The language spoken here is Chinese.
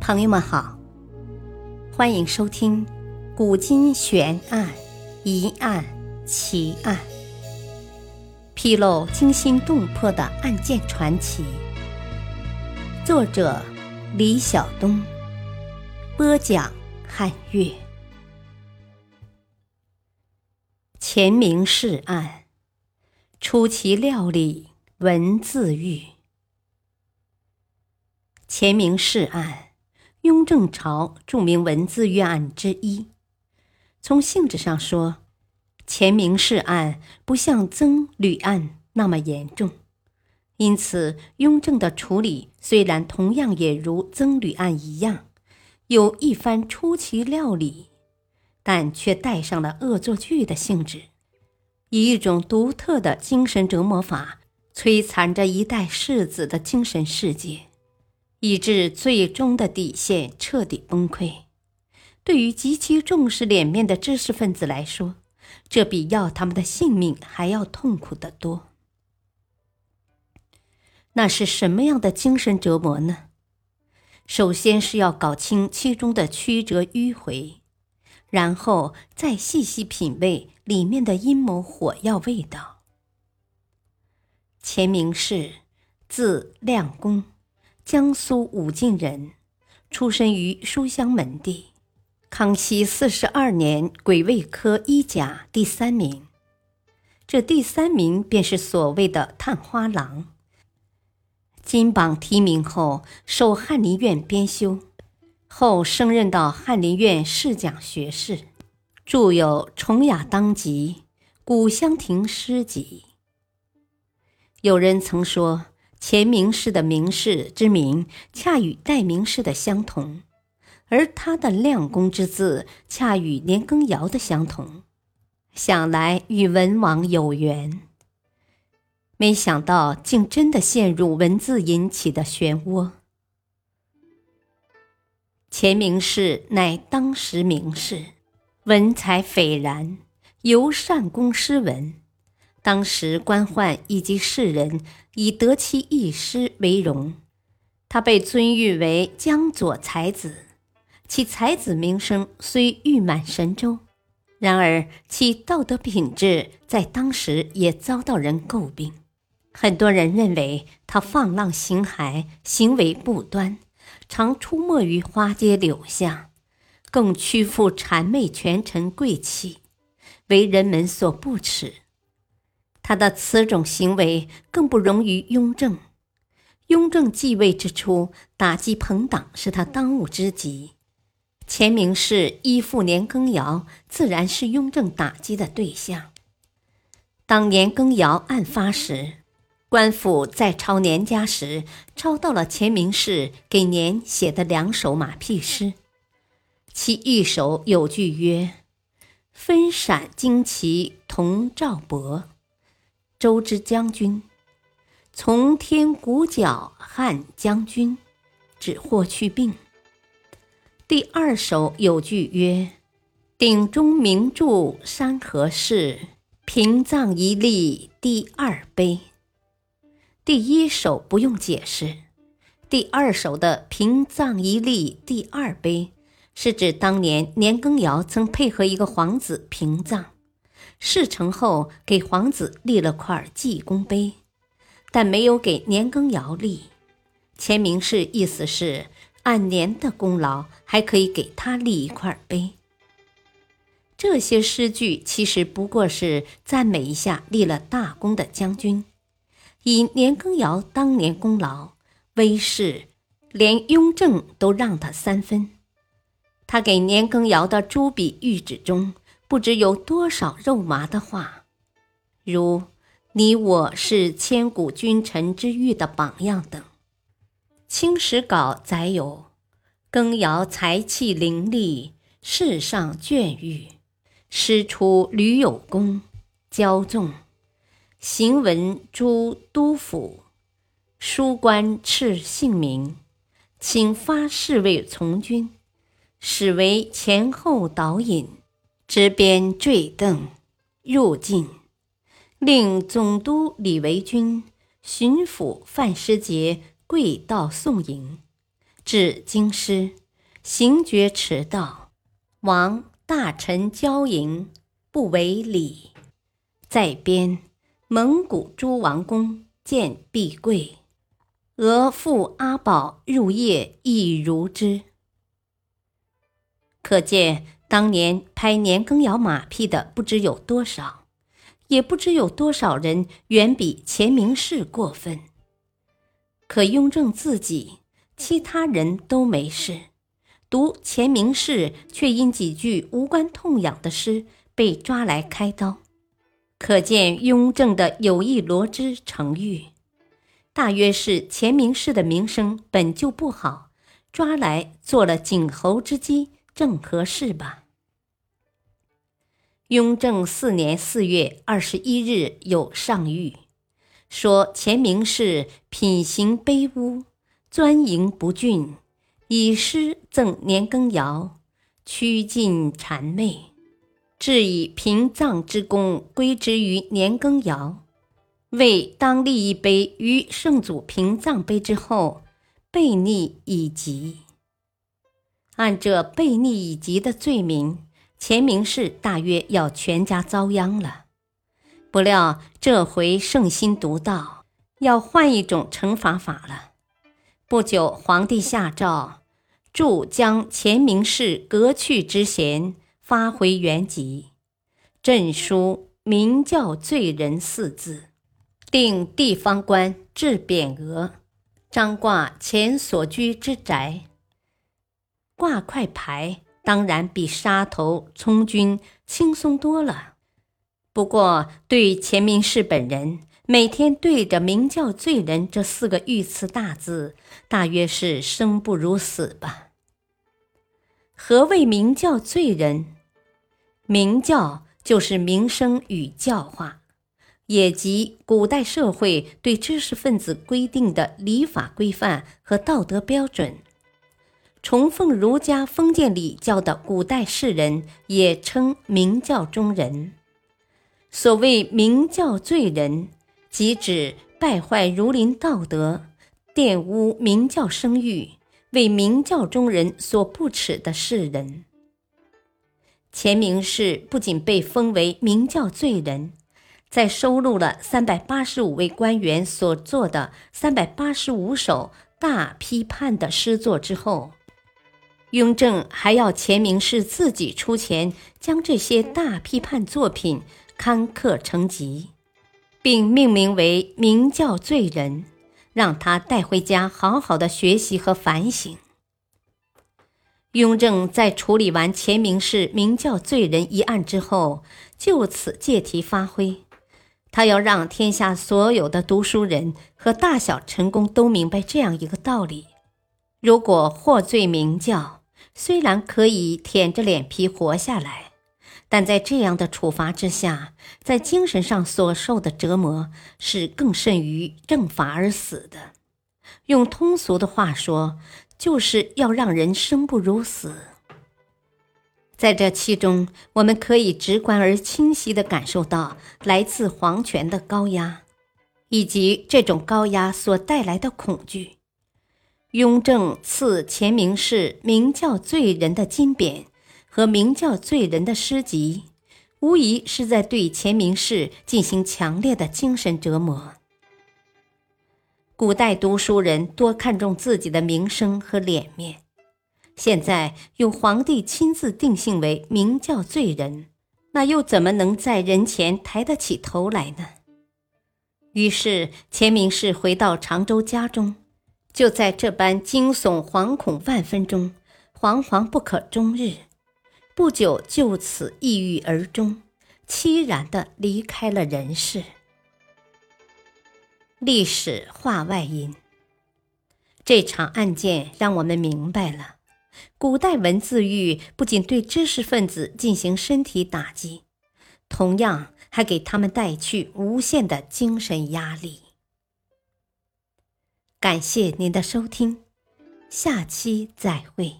朋友们好，欢迎收听《古今悬案、疑案、奇案》，披露惊心动魄的案件传奇。作者：李晓东，播讲：汉月。前明氏案，出其料理文字狱。前明氏案。雍正朝著名文字狱案之一，从性质上说，钱明氏案不像曾吕案那么严重，因此雍正的处理虽然同样也如曾吕案一样，有一番出其料理，但却带上了恶作剧的性质，以一种独特的精神折磨法摧残着一代世子的精神世界。以致最终的底线彻底崩溃。对于极其重视脸面的知识分子来说，这比要他们的性命还要痛苦得多。那是什么样的精神折磨呢？首先是要搞清其中的曲折迂回，然后再细细品味里面的阴谋火药味道。钱明氏，字亮公。江苏武进人，出身于书香门第。康熙四十二年，癸未科一甲第三名。这第三名便是所谓的探花郎。金榜题名后，受翰林院编修，后升任到翰林院侍讲学士，著有《崇雅当集》《古香亭诗集》。有人曾说。钱明氏的明氏之名，恰与代名氏的相同，而他的亮公之字，恰与年羹尧的相同，想来与文王有缘。没想到，竟真的陷入文字引起的漩涡。钱明氏乃当时名士，文采斐然，尤善工诗文。当时官宦以及士人以得其一诗为荣，他被尊誉为江左才子。其才子名声虽誉满神州，然而其道德品质在当时也遭到人诟病。很多人认为他放浪形骸，行为不端，常出没于花街柳巷，更屈服谄媚权臣贵戚，为人们所不齿。他的此种行为更不容于雍正。雍正继位之初，打击朋党是他当务之急。钱明氏依附年羹尧，自然是雍正打击的对象。当年羹尧案发时，官府在抄年家时，抄到了钱明氏给年写的两首马屁诗，其一首有句曰：“分闪旌旗同赵伯。”周之将军，从天鼓角汉将军，指霍去病。第二首有句曰：“鼎中明柱山河事，平藏一立第二碑。”第一首不用解释，第二首的“平藏一立第二碑”是指当年年羹尧曾配合一个皇子平藏。事成后，给皇子立了块记功碑，但没有给年羹尧立。钱明氏意思是，按年的功劳，还可以给他立一块碑。这些诗句其实不过是赞美一下立了大功的将军，以年羹尧当年功劳威势，连雍正都让他三分。他给年羹尧的朱笔谕旨中。不知有多少肉麻的话，如“你我是千古君臣之誉的榜样”等。《清史稿》载有：“羹尧才气凌厉，世上隽誉，师出屡有功，骄纵。行文诸都府，书官敕姓名，请发侍卫从军，使为前后导引。”执鞭坠镫，入境，令总督李维钧、巡抚范师节跪道送迎，至京师，行绝迟到，王大臣交迎，不为礼。在边，蒙古诸王公见必贵，俄父阿宝入夜亦如之。可见当年拍年羹尧马屁的不知有多少，也不知有多少人远比钱明士过分。可雍正自己，其他人都没事，读钱明士却因几句无关痛痒的诗被抓来开刀。可见雍正的有意罗织成玉，大约是钱明士的名声本就不好，抓来做了儆猴之机。正合适吧。雍正四年四月二十一日有上谕，说钱明氏品行卑污，钻营不峻，以诗赠年羹尧，趋近谄媚，致以平葬之功归之于年羹尧，为当立一碑于圣祖平葬碑之后，悖逆已极。按这悖逆已极的罪名，钱明氏大约要全家遭殃了。不料这回圣心独到，要换一种惩罚法了。不久，皇帝下诏，著将钱明氏革去之衔，发回原籍，朕书“明教罪人”四字，定地方官治匾额，张挂前所居之宅。挂块牌当然比杀头充军轻松多了，不过对钱明士本人，每天对着“明教罪人”这四个御赐大字，大约是生不如死吧。何谓明教罪人？明教就是名声与教化，也即古代社会对知识分子规定的礼法规范和道德标准。崇奉儒家封建礼教的古代士人也称明教中人。所谓明教罪人，即指败坏儒林道德、玷污明教声誉、为明教中人所不耻的士人。钱明士不仅被封为明教罪人，在收录了三百八十五位官员所作的三百八十五首大批判的诗作之后。雍正还要钱明士自己出钱将这些大批判作品刊刻成集，并命名为“明教罪人”，让他带回家好好的学习和反省。雍正在处理完钱明士“明教罪人”一案之后，就此借题发挥，他要让天下所有的读书人和大小臣工都明白这样一个道理：如果获罪明教，虽然可以舔着脸皮活下来，但在这样的处罚之下，在精神上所受的折磨是更甚于正法而死的。用通俗的话说，就是要让人生不如死。在这其中，我们可以直观而清晰地感受到来自皇权的高压，以及这种高压所带来的恐惧。雍正赐钱明士“明教罪人”的金匾和“明教罪人”的诗集，无疑是在对钱明士进行强烈的精神折磨。古代读书人多看重自己的名声和脸面，现在有皇帝亲自定性为“明教罪人”，那又怎么能在人前抬得起头来呢？于是，钱明士回到常州家中。就在这般惊悚、惶恐万分中，惶惶不可终日。不久，就此抑郁而终，凄然的离开了人世。历史话外音：这场案件让我们明白了，古代文字狱不仅对知识分子进行身体打击，同样还给他们带去无限的精神压力。感谢您的收听，下期再会。